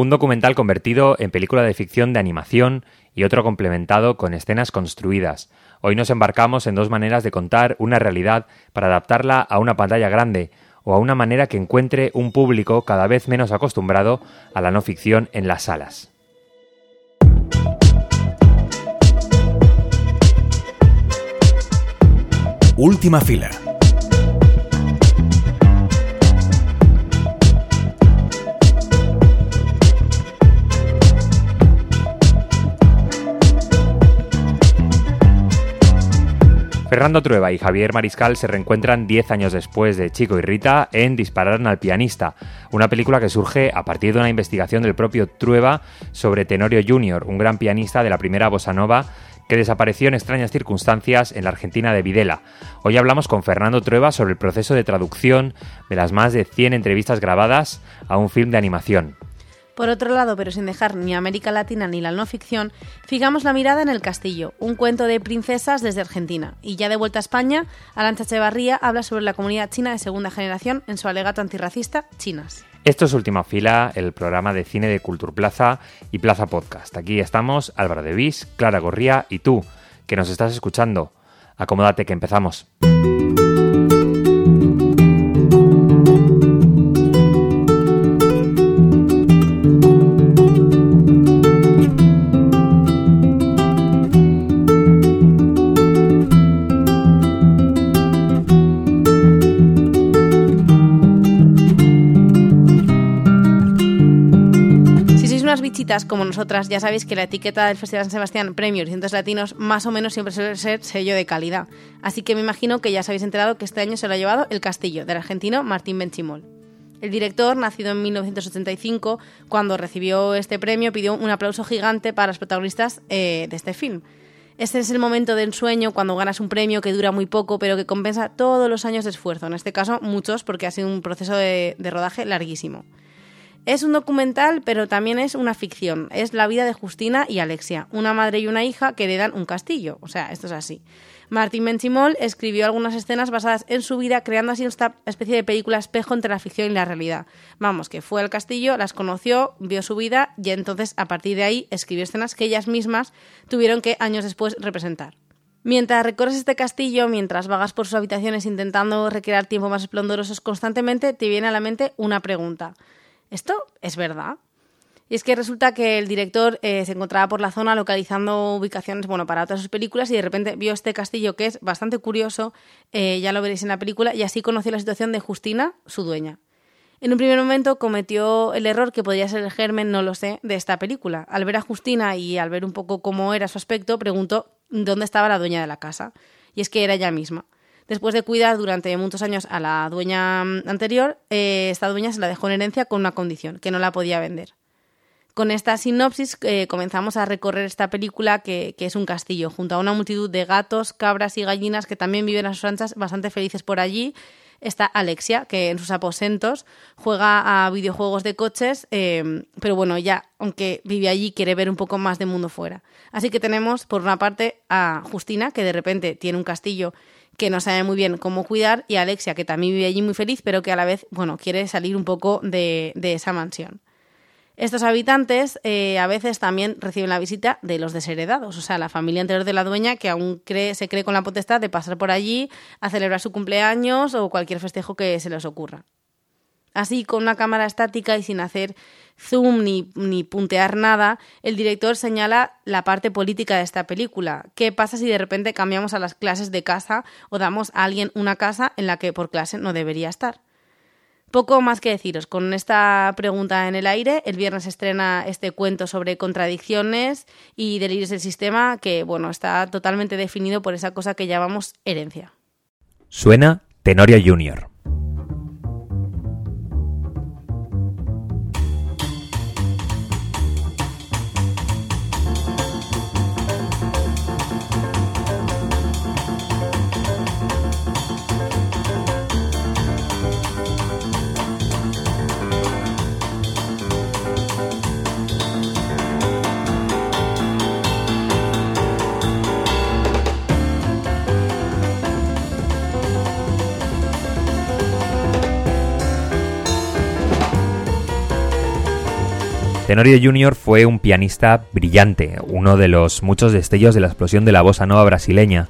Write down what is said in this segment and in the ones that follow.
Un documental convertido en película de ficción de animación y otro complementado con escenas construidas. Hoy nos embarcamos en dos maneras de contar una realidad para adaptarla a una pantalla grande o a una manera que encuentre un público cada vez menos acostumbrado a la no ficción en las salas. Última fila Fernando Trueba y Javier Mariscal se reencuentran 10 años después de Chico y Rita en Dispararon al pianista, una película que surge a partir de una investigación del propio Trueba sobre Tenorio Jr., un gran pianista de la primera bossa nova que desapareció en extrañas circunstancias en la Argentina de Videla. Hoy hablamos con Fernando Trueba sobre el proceso de traducción de las más de 100 entrevistas grabadas a un film de animación. Por otro lado, pero sin dejar ni América Latina ni la no ficción, fijamos la mirada en El Castillo, un cuento de princesas desde Argentina. Y ya de vuelta a España, Arancha Echevarría habla sobre la comunidad china de segunda generación en su alegato antirracista Chinas. Esto es Última Fila, el programa de cine de Cultura Plaza y Plaza Podcast. Aquí estamos Álvaro de Vis, Clara Gorría y tú, que nos estás escuchando. Acomódate que empezamos. Como nosotras, ya sabéis que la etiqueta del Festival San Sebastián Premios y Cientos Latinos más o menos siempre suele ser sello de calidad. Así que me imagino que ya os habéis enterado que este año se lo ha llevado El Castillo, del argentino Martín Benchimol. El director, nacido en 1985, cuando recibió este premio, pidió un aplauso gigante para los protagonistas eh, de este film. Este es el momento de ensueño cuando ganas un premio que dura muy poco, pero que compensa todos los años de esfuerzo. En este caso, muchos, porque ha sido un proceso de rodaje larguísimo. Es un documental, pero también es una ficción. Es la vida de Justina y Alexia, una madre y una hija que heredan un castillo. O sea, esto es así. Martín Benchimol escribió algunas escenas basadas en su vida, creando así esta especie de película espejo entre la ficción y la realidad. Vamos, que fue al castillo, las conoció, vio su vida y entonces a partir de ahí escribió escenas que ellas mismas tuvieron que años después representar. Mientras recorres este castillo, mientras vagas por sus habitaciones intentando recrear tiempos más esplendorosos constantemente, te viene a la mente una pregunta. ¿Esto es verdad? Y es que resulta que el director eh, se encontraba por la zona localizando ubicaciones bueno, para otras sus películas y de repente vio este castillo que es bastante curioso, eh, ya lo veréis en la película, y así conoció la situación de Justina, su dueña. En un primer momento cometió el error que podría ser el germen, no lo sé, de esta película. Al ver a Justina y al ver un poco cómo era su aspecto, preguntó dónde estaba la dueña de la casa. Y es que era ella misma. Después de cuidar durante muchos años a la dueña mm, anterior, eh, esta dueña se la dejó en herencia con una condición, que no la podía vender. Con esta sinopsis eh, comenzamos a recorrer esta película que, es un castillo, junto a una multitud de gatos, cabras y gallinas que también viven a sus anchas bastante felices por allí. Está Alexia, que en sus aposentos juega a videojuegos de coches, eh, pero bueno, ya, aunque vive allí, quiere ver un poco más de mundo fuera. Así que tenemos, por una parte, a Justina, que de repente tiene un castillo que no sabe muy bien cómo cuidar, y Alexia, que también vive allí muy feliz, pero que a la vez, bueno, quiere salir un poco de, esa mansión. Estos habitantes eh, a veces también reciben la visita de los desheredados, o sea, la familia anterior de la dueña que aún cree, se cree con la potestad de pasar por allí a celebrar su cumpleaños o cualquier festejo que se les ocurra. Así, con una cámara estática y sin hacer zoom ni, ni, puntear nada, el director señala la parte política de esta película. ¿Qué pasa si de repente cambiamos a las clases de casa o damos a alguien una casa en la que por clase no debería estar? Poco más que deciros. Con esta pregunta en el aire, el viernes estrena este cuento sobre contradicciones y delirios del sistema que, bueno, está totalmente definido por esa cosa que llamamos herencia. Suena Tenorio Junior. Tenorio Jr. fue un pianista brillante, uno de los muchos destellos de la explosión de la bossa nova brasileña.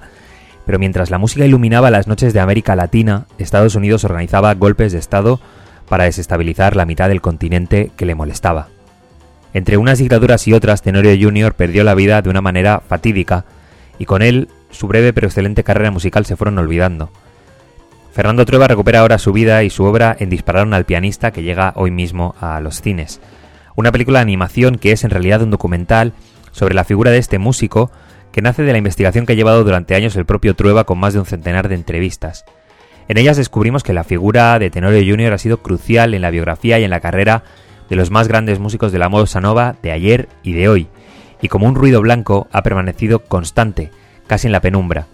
Pero mientras la música iluminaba las noches de América Latina, Estados Unidos organizaba golpes de Estado para desestabilizar la mitad del continente que le molestaba. Entre unas dictaduras y otras, Tenorio Jr. perdió la vida de una manera fatídica, y con él su breve pero excelente carrera musical se fueron olvidando. Fernando Trueba recupera ahora su vida y su obra en Dispararon al pianista que llega hoy mismo a los cines. Una película de animación que es en realidad un documental sobre la figura de este músico que nace de la investigación que ha llevado durante años el propio Trueba con más de un centenar de entrevistas. En ellas descubrimos que la figura de Tenorio Jr. ha sido crucial en la biografía y en la carrera de los más grandes músicos de la moda nova de ayer y de hoy, y como un ruido blanco ha permanecido constante, casi en la penumbra.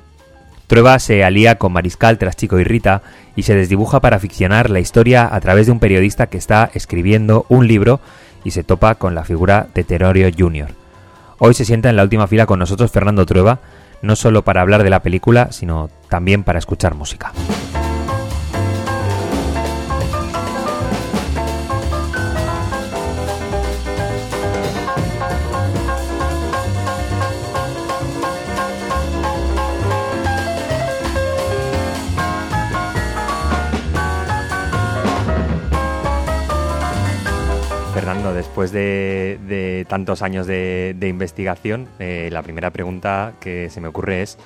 Trueba se alía con Mariscal tras Chico y Rita y se desdibuja para ficcionar la historia a través de un periodista que está escribiendo un libro y se topa con la figura de Tenorio Jr. Hoy se sienta en la última fila con nosotros Fernando Trueba, no solo para hablar de la película, sino también para escuchar música. Después de, tantos años de, investigación, eh, la primera pregunta que se me ocurre es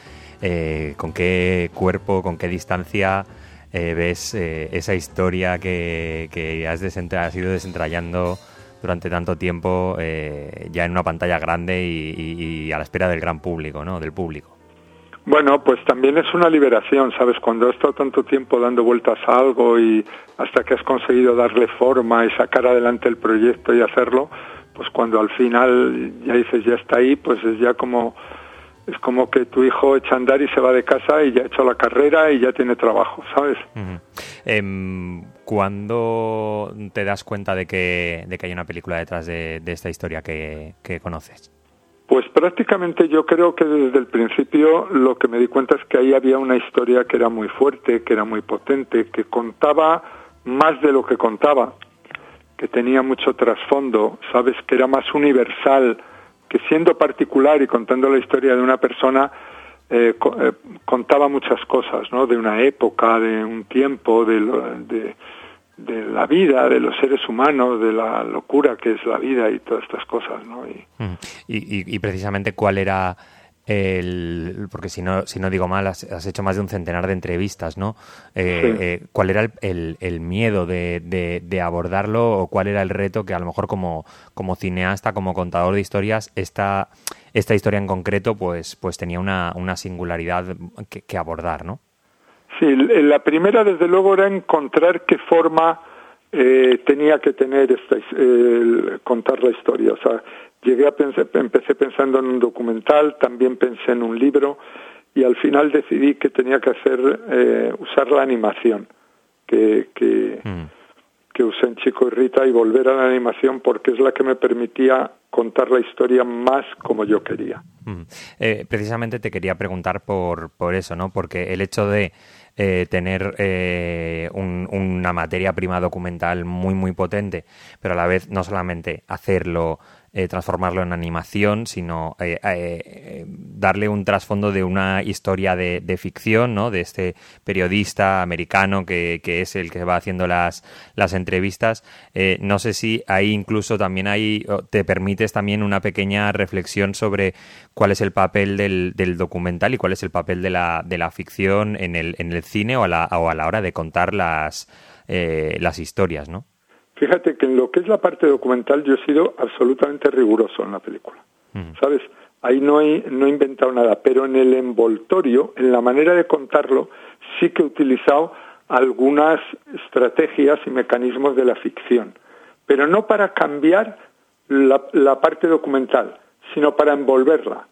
eh, con qué cuerpo, con qué distancia eh, ves esa historia que, has, ido desentrañando durante tanto tiempo ya en una pantalla grande y, a la espera del gran público, ¿no? Del público. Bueno, pues también es una liberación, ¿sabes? Cuando has estado tanto tiempo dando vueltas a algo y hasta que has conseguido darle forma y sacar adelante el proyecto y hacerlo, pues cuando al final ya dices ya está ahí, pues es ya como es como que tu hijo echa a andar y se va de casa y ya ha hecho la carrera y ya tiene trabajo, ¿sabes? Em, ¿Cuándo te das cuenta de que, de que hay una película detrás de, esta historia que conoces? Prácticamente yo creo que desde el principio lo que me di cuenta es que ahí había una historia que era muy fuerte, que era muy potente, que contaba más de lo que contaba, que tenía mucho trasfondo, sabes, que era más universal, que siendo particular y contando la historia de una persona, eh, eh, contaba muchas cosas, ¿no? De una época, de un tiempo, de, de de la vida, de los seres humanos, de la locura que es la vida y todas estas cosas, ¿no? Y, y, precisamente cuál era el, porque si no, si no digo mal, has, hecho más de un centenar de entrevistas, ¿no? Eh, eh, ¿Cuál era el, el, miedo de, de, abordarlo o cuál era el reto que a lo mejor como, como cineasta, como contador de historias, esta, esta historia en concreto pues, pues tenía una, una singularidad que, que abordar, ¿no? Sí, la primera desde luego era encontrar qué forma eh, tenía que tener esta, contar la historia. O sea, llegué a pensar, empecé pensando en un documental, también pensé en un libro y al final decidí que tenía que hacer eh, usar la animación que que, mm. Que usé en Chico y Rita y volver a la animación porque es la que me permitía contar la historia más como yo quería. Mm. Eh, precisamente te quería preguntar por, por eso, ¿no? Porque el hecho de eh, tener eh, una materia prima documental muy, muy potente, pero a la vez no solamente hacerlo eh, transformarlo en animación, sino eh, eh, darle un trasfondo de una historia de, ficción, ¿no? De este periodista americano que, es el que va haciendo las, las entrevistas. no sé si ahí incluso también hay, te permites también una pequeña reflexión sobre cuál es el papel del, del documental y cuál es el papel de la, de la ficción en el, en el cine o a la, o a la hora de contar las, las historias, ¿no? Fíjate que en lo que es la parte documental yo he sido absolutamente riguroso en la película. ¿Sabes? Ahí no he, no he inventado nada, pero en el envoltorio, en la manera de contarlo, sí que he utilizado algunas estrategias y mecanismos de la ficción, pero no para cambiar la, la parte documental, sino para envolverla,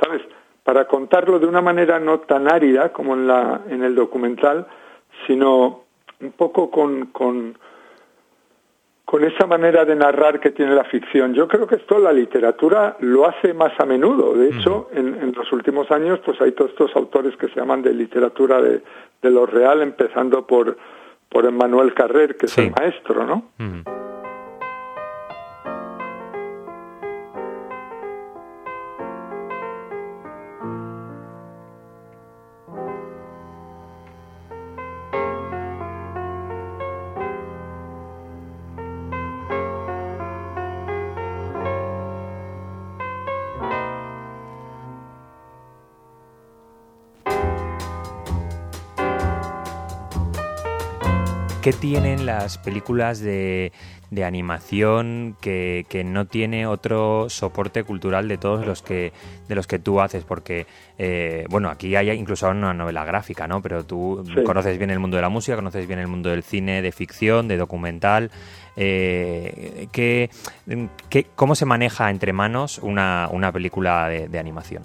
¿sabes? Para contarlo de una manera no tan árida como en, la, en el documental, sino un poco con, con, con esa manera de narrar que tiene la ficción. Yo creo que esto la literatura lo hace más a menudo. De hecho, en, los últimos años, pues hay todos estos autores que se llaman de literatura de, lo real, empezando por, por Emmanuel Carrer, que es el maestro, ¿no? ¿Qué tienen las películas de, animación que, no tiene otro soporte cultural de todos los que de los que tú haces? Porque, eh, bueno, aquí hay incluso una novela gráfica, ¿no? Pero tú conoces bien el mundo de la música, conoces bien el mundo del cine, de ficción, de documental. Eh, ¿qué, cómo se maneja entre manos una, una película de animación?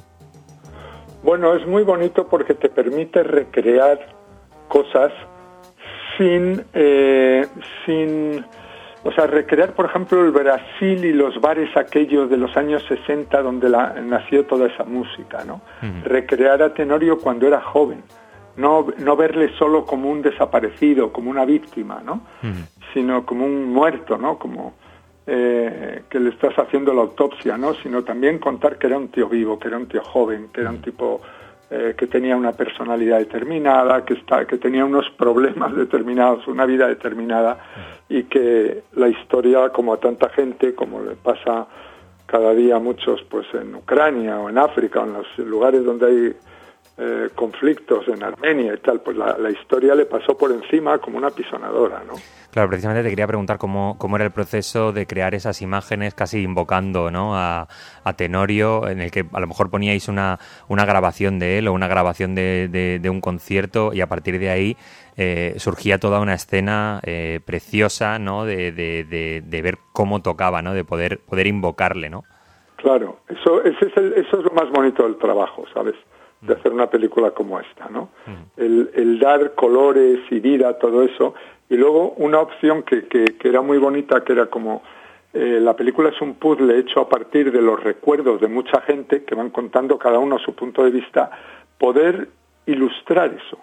Bueno, es muy bonito porque te permite recrear cosas sin, eh, sin, o sea, recrear, por ejemplo, el Brasil y los bares aquellos de los años 60 donde la, nació toda esa música, ¿no? Recrear a Tenorio cuando era joven, no, no verle solo como un desaparecido, como una víctima, ¿no? Sino como un muerto, ¿no? Como eh, que le estás haciendo la autopsia, ¿no? Sino también contar que era un tío vivo, que era un tío joven, que era un tipo eh, que tenía una personalidad determinada, que, está, que tenía unos problemas determinados, una vida determinada y que la historia, como a tanta gente, como le pasa cada día a muchos pues en Ucrania o en África o en los lugares donde hay eh, conflictos en Armenia y tal, pues la, la, historia le pasó por encima como una pisonadora, ¿no? Claro, precisamente te quería preguntar cómo, cómo era el proceso de crear esas imágenes casi invocando ¿no? a, Tenorio, en el que a lo mejor poníais una, una grabación de él o una grabación de, de, un concierto y a partir de ahí eh, surgía toda una escena eh, preciosa ¿no? De, de, ver cómo tocaba, ¿no? de poder, poder invocarle. ¿no? Claro, eso, ese es eso es lo más bonito del trabajo, ¿sabes? De hacer una película como esta, ¿no? El, el, dar colores y vida a todo eso y luego una opción que, que, era muy bonita, que era como eh, la película es un puzzle hecho a partir de los recuerdos de mucha gente que van contando cada uno su punto de vista, poder ilustrar eso,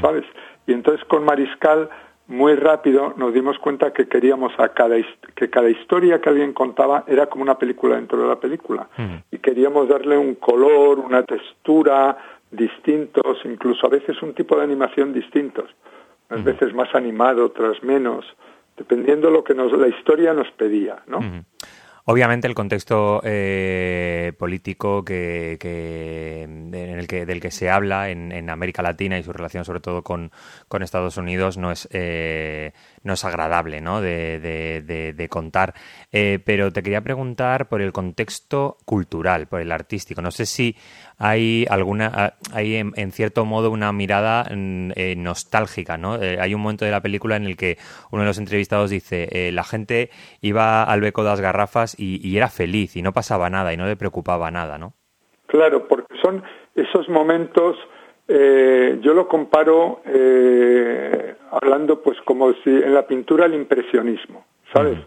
¿sabes? Y entonces con Mariscal muy rápido nos dimos cuenta que queríamos a cada que cada historia que alguien contaba era como una película dentro de la película. Y queríamos darle un color, una textura distintos, incluso a veces un tipo de animación distintos. Unas veces más animado, otras menos, dependiendo lo que nos, la historia nos pedía, ¿no? Obviamente el contexto eh, político que, en el que, del que se habla en, América Latina y su relación sobre todo con, con Estados Unidos no es, eh, no es agradable ¿no? De, de, contar. Eh, pero te quería preguntar por el contexto cultural, por el artístico. No sé si hay alguna, ah, hay en, cierto modo una mirada mm, eh, nostálgica, ¿no? Eh, hay un momento de la película en el que uno de los entrevistados dice, la gente iba al beco de las garrafas y, era feliz y no pasaba nada y no le preocupaba nada, ¿no? Claro, porque son esos momentos yo lo comparo hablando pues como si en la pintura el impresionismo, ¿sabes?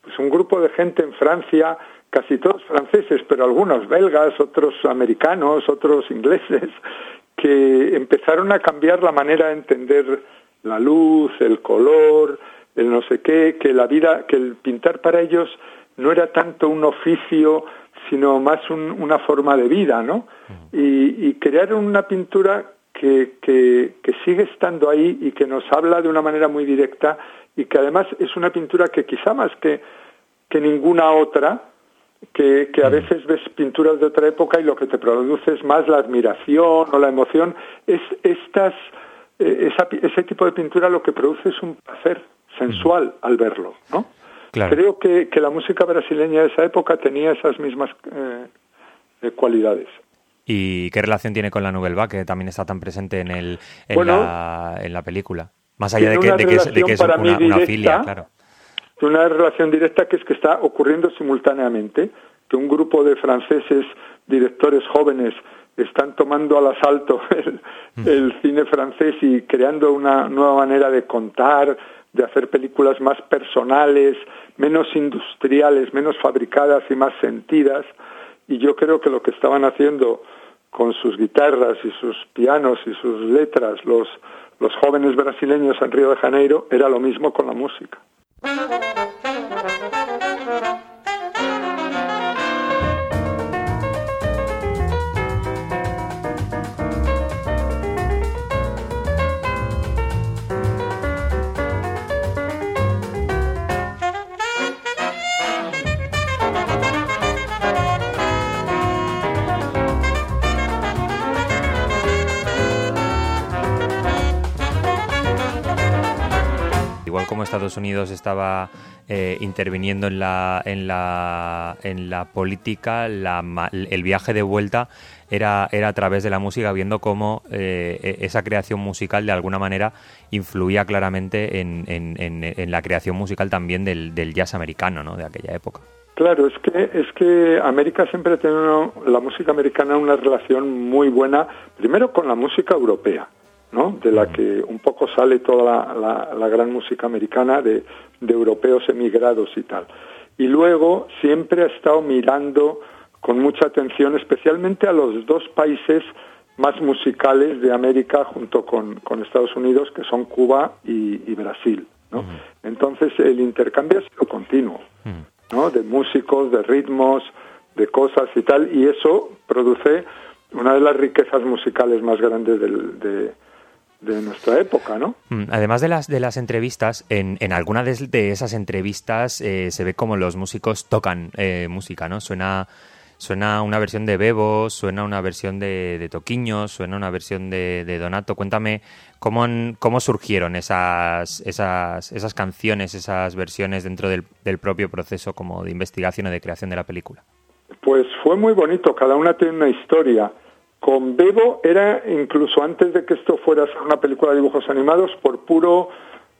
Pues un grupo de gente en Francia, casi todos franceses, pero algunos belgas, otros americanos, otros ingleses, que empezaron a cambiar la manera de entender la luz, el color, el no sé qué, que la vida, que el pintar para ellos no era tanto un oficio, sino más una forma de vida, ¿no? Y, y crearon una pintura que, que, sigue estando ahí y que nos habla de una manera muy directa y que además es una pintura que quizá más que, que ninguna otra, que, que, a mm. veces ves pinturas de otra época y lo que te produce es más la admiración o la emoción, es estas, eh, ese tipo de pintura lo que produce es un placer sensual mm. al verlo, ¿no? Creo que, que, la música brasileña de esa época tenía esas mismas eh, cualidades. ¿Y qué relación tiene con la Nouvelle que también está tan presente en, el, en, la, en la película? Más allá de que, de que, es, de que es una, una filia, claro. Una relación directa que es que está ocurriendo simultáneamente, que un grupo de franceses, directores jóvenes, están tomando al asalto el, mm. el cine francés y creando una nueva manera de contar, de hacer películas más personales, menos industriales, menos fabricadas y más sentidas y yo creo que lo que estaban haciendo con sus guitarras y sus pianos y sus letras los, los jóvenes brasileños en Río de Janeiro era lo mismo con la música. Estados Unidos estaba eh, interviniendo en la, en la, en la política, el viaje de vuelta era, era a través de la música, viendo cómo eh, e, esa creación musical de alguna manera influía claramente en, en, la creación musical también del, del jazz americano ¿no? de aquella época. Claro, es que es que América siempre ha tenido la música americana una relación muy buena, primero con la música europea, ¿no? De la que un poco sale toda la, gran música americana de, de, europeos emigrados y tal. Y luego siempre ha estado mirando con mucha atención, especialmente a los dos países más musicales de América junto con, Estados Unidos, que son Cuba y, Brasil. ¿no? Entonces el intercambio ha sido continuo. ¿no? de músicos, de ritmos, de cosas y tal, y eso produce una de las riquezas musicales más grandes de, nuestra época, ¿no? Mm, además de las de las entrevistas, en, en alguna de, esas entrevistas eh, se ve como los músicos tocan eh, música, ¿no? Suena suena una versión de Bebo, suena una versión de, de Toquiño, suena una versión de, de Donato. Cuéntame cómo, cómo surgieron esas, esas, esas canciones, esas versiones dentro del, del propio proceso como de investigación o de creación de la película. Pues fue muy bonito, cada una tiene una historia. Con Bebo era incluso antes de que esto fuera una película de dibujos animados, por puro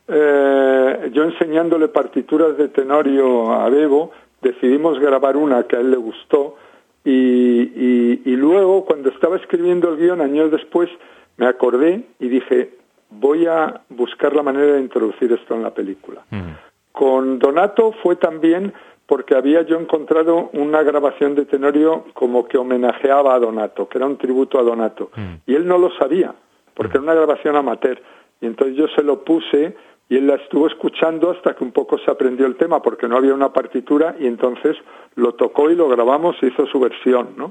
eh, yo enseñándole partituras de Tenorio a Bebo, decidimos grabar una que a él le gustó y, y, luego, cuando estaba escribiendo el guion, años después, me acordé y dije, voy a buscar la manera de introducir esto en la película. Con Donato fue también porque había yo encontrado una grabación de Tenorio como que homenajeaba a Donato, que era un tributo a Donato. Y él no lo sabía, porque era una grabación amateur. Y entonces yo se lo puse y él la estuvo escuchando hasta que un poco se aprendió el tema porque no había una partitura y entonces lo tocó y lo grabamos e hizo su versión, ¿no?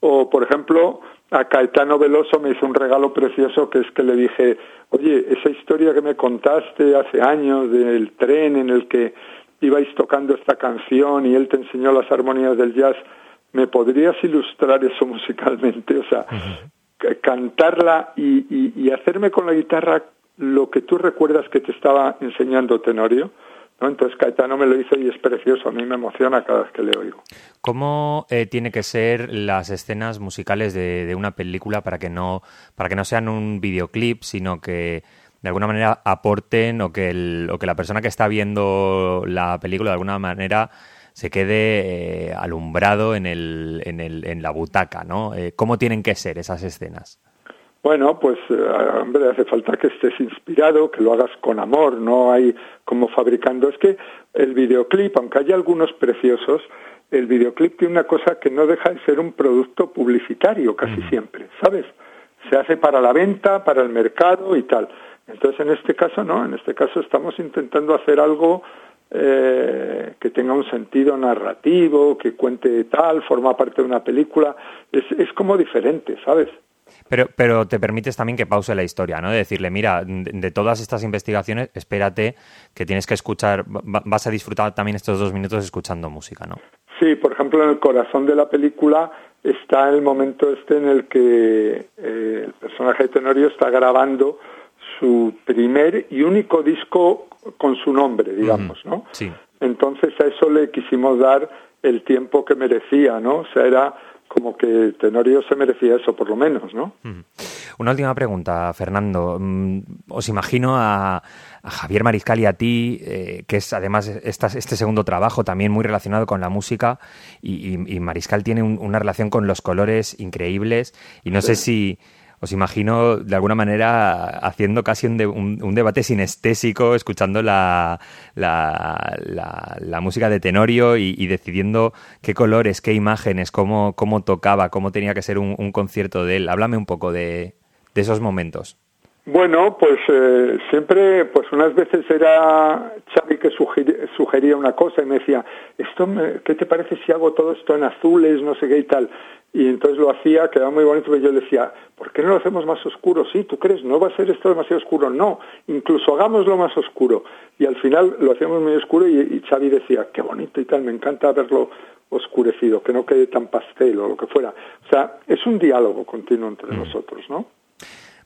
O, por ejemplo, a Caetano Veloso me hizo un regalo precioso que es que le dije, oye, esa historia que me contaste hace años del tren en el que ibais tocando esta canción y él te enseñó las armonías del jazz, ¿me podrías ilustrar eso musicalmente? O sea, cantarla y, y hacerme con la guitarra lo que tú recuerdas que te estaba enseñando Tenorio, ¿no? Entonces Caetano me lo hizo y es precioso, a mí me emociona cada vez que le oigo. ¿Cómo eh, tiene que ser las escenas musicales de, una película para que no para que no sean un videoclip, sino que de alguna manera aporten o que, el, o que la persona que está viendo la película de alguna manera se quede eh, alumbrado en, el, en, el, en la butaca, ¿no? Eh, ¿Cómo tienen que ser esas escenas? Bueno, pues eh, hombre, hace falta que estés inspirado, que lo hagas con amor, no hay como fabricando. Es que el videoclip, aunque haya algunos preciosos, el videoclip tiene una cosa que no deja de ser un producto publicitario casi siempre, ¿sabes? Se hace para la venta, para el mercado y tal. Entonces, en este caso, no, en este caso estamos intentando hacer algo eh, que tenga un sentido narrativo, que cuente tal, forma parte de una película. Es, es como diferente, ¿sabes? Pero, pero te permites también que pause la historia, ¿no? De decirle, mira, de, todas estas investigaciones, espérate que tienes que escuchar, vas a disfrutar también estos dos minutos escuchando música, ¿no? Sí, por ejemplo, en el corazón de la película está el momento este en el que eh, el personaje de Tenorio está grabando su primer y único disco con su nombre, digamos, ¿no? Sí. Entonces a eso le quisimos dar el tiempo que merecía, ¿no? O sea, era como que Tenorio se merecía eso, por lo menos, ¿no? Una última pregunta, Fernando. Mm, os imagino a, Javier Mariscal y a ti, eh, que es además este segundo trabajo también muy relacionado con la música, y, Mariscal tiene una relación con los colores increíbles, y no sé si os imagino de alguna manera haciendo casi un, debate sinestésico, escuchando la, la, música de Tenorio y, decidiendo qué colores, qué imágenes, cómo, cómo tocaba, cómo tenía que ser un, concierto de él. Háblame un poco de, de esos momentos. Bueno, pues eh, siempre, pues unas veces era Xavi que sugería una cosa y me decía, esto ¿qué te parece si hago todo esto en azules, no sé qué y tal? Y entonces lo hacía, quedaba muy bonito, pero yo le decía, ¿por qué no lo hacemos más oscuro? Sí, ¿tú crees? ¿No va a ser esto demasiado oscuro? No, incluso hagámoslo más oscuro. Y al final lo hacíamos muy oscuro y, y Xavi decía, qué bonito y tal, me encanta verlo oscurecido, que no quede tan pastel o lo que fuera. O sea, es un diálogo continuo entre nosotros, ¿no?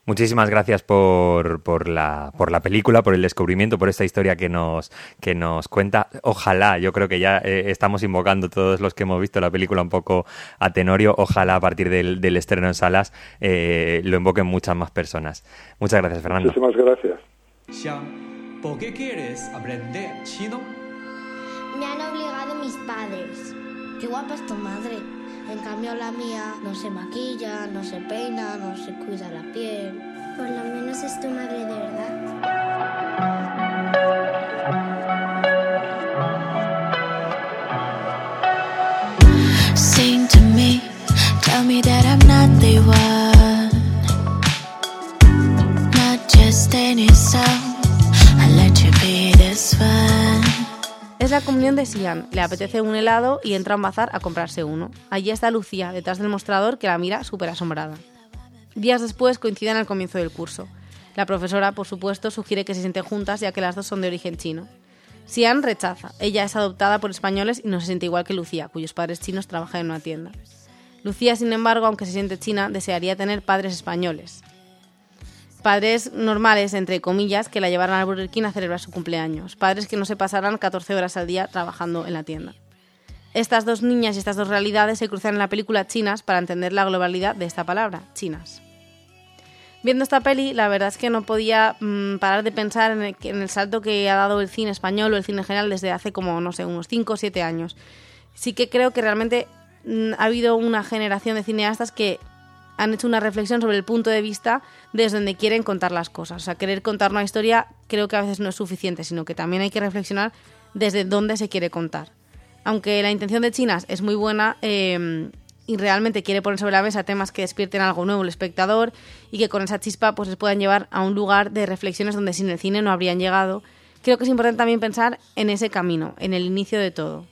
Muchísimas gracias por, por, la, por la película, por el descubrimiento, por esta historia que nos, que nos cuenta. Ojalá, yo creo que ya eh, estamos invocando todos los que hemos visto la película un poco a Tenorio, ojalá a partir del, del estreno en salas eh, lo invoquen muchas más personas. Muchas gracias, Fernando. Muchísimas gracias. ¿Por qué quieres aprender chino? Me han obligado mis padres. Qué guapa es tu madre. En cambio la mía no se maquilla, no se peina, no se cuida la piel. Por lo menos es tu madre de verdad. Sing to me, tell me that I'm not the one. Es la comunión de Sian. Le apetece un helado y entra a un bazar a comprarse uno. Allí está Lucía, detrás del mostrador, que la mira súper asombrada. Días después coinciden al comienzo del curso. La profesora, por supuesto, sugiere que se sienten juntas ya que las dos son de origen chino. Sian rechaza. Ella es adoptada por españoles y no se siente igual que Lucía, cuyos padres chinos trabajan en una tienda. Lucía, sin embargo, aunque se siente china, desearía tener padres españoles padres normales, entre comillas, que la llevaran al Burger King a celebrar su cumpleaños, padres que no se pasaran 14 horas al día trabajando en la tienda. Estas dos niñas y estas dos realidades se cruzan en la película Chinas para entender la globalidad de esta palabra, chinas. Viendo esta peli, la verdad es que no podía mm, parar de pensar en el, salto que ha dado el cine español o el cine en general desde hace como, no sé, unos 5 o 7 años. Sí que creo que realmente mm, ha habido una generación de cineastas que han hecho una reflexión sobre el punto de vista desde donde quieren contar las cosas. O sea, querer contar una historia creo que a veces no es suficiente, sino que también hay que reflexionar desde dónde se quiere contar. Aunque la intención de Chinas es muy buena eh, y realmente quiere poner sobre la mesa temas que despierten algo nuevo el espectador y que con esa chispa pues les puedan llevar a un lugar de reflexiones donde sin el cine no habrían llegado, creo que es importante también pensar en ese camino, en el inicio de todo.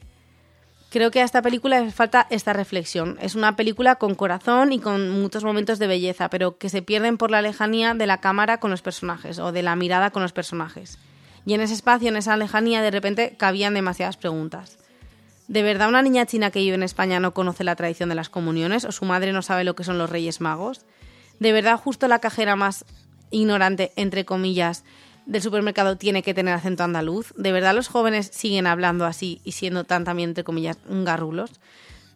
Creo que a esta película le falta esta reflexión. Es una película con corazón y con muchos momentos de belleza, pero que se pierden por la lejanía de la cámara con los personajes o de la mirada con los personajes. Y en ese espacio, en esa lejanía, de repente cabían demasiadas preguntas. ¿De verdad una niña china que vive en España no conoce la tradición de las comuniones o su madre no sabe lo que son los Reyes Magos? ¿De verdad justo la cajera más ignorante, entre comillas, del supermercado tiene que tener acento andaluz? ¿De verdad los jóvenes siguen hablando así y siendo tan también, entre comillas, garrulos?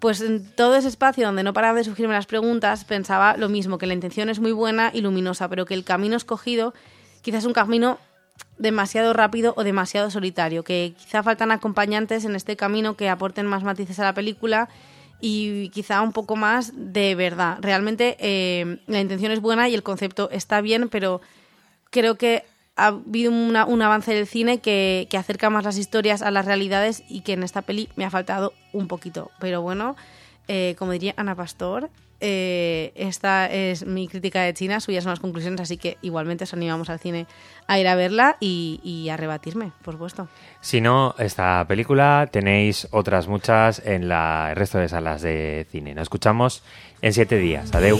Pues en todo ese espacio donde no paraba de surgirme las preguntas, pensaba lo mismo, que la intención es muy buena y luminosa, pero que el camino escogido quizás es un camino demasiado rápido o demasiado solitario, que quizá faltan acompañantes en este camino que aporten más matices a la película y quizá un poco más de verdad. Realmente eh, la intención es buena y el concepto está bien, pero creo que ha habido un avance del cine que, que, acerca más las historias a las realidades y que en esta peli me ha faltado un poquito. Pero bueno, eh, como diría Ana Pastor, eh, esta es mi crítica de China, suyas son las conclusiones, así que igualmente os animamos al cine a ir a verla y, y a rebatirme, por supuesto. Si no, esta película tenéis otras muchas en la, el resto de salas de cine. Nos escuchamos en siete días. Adeu.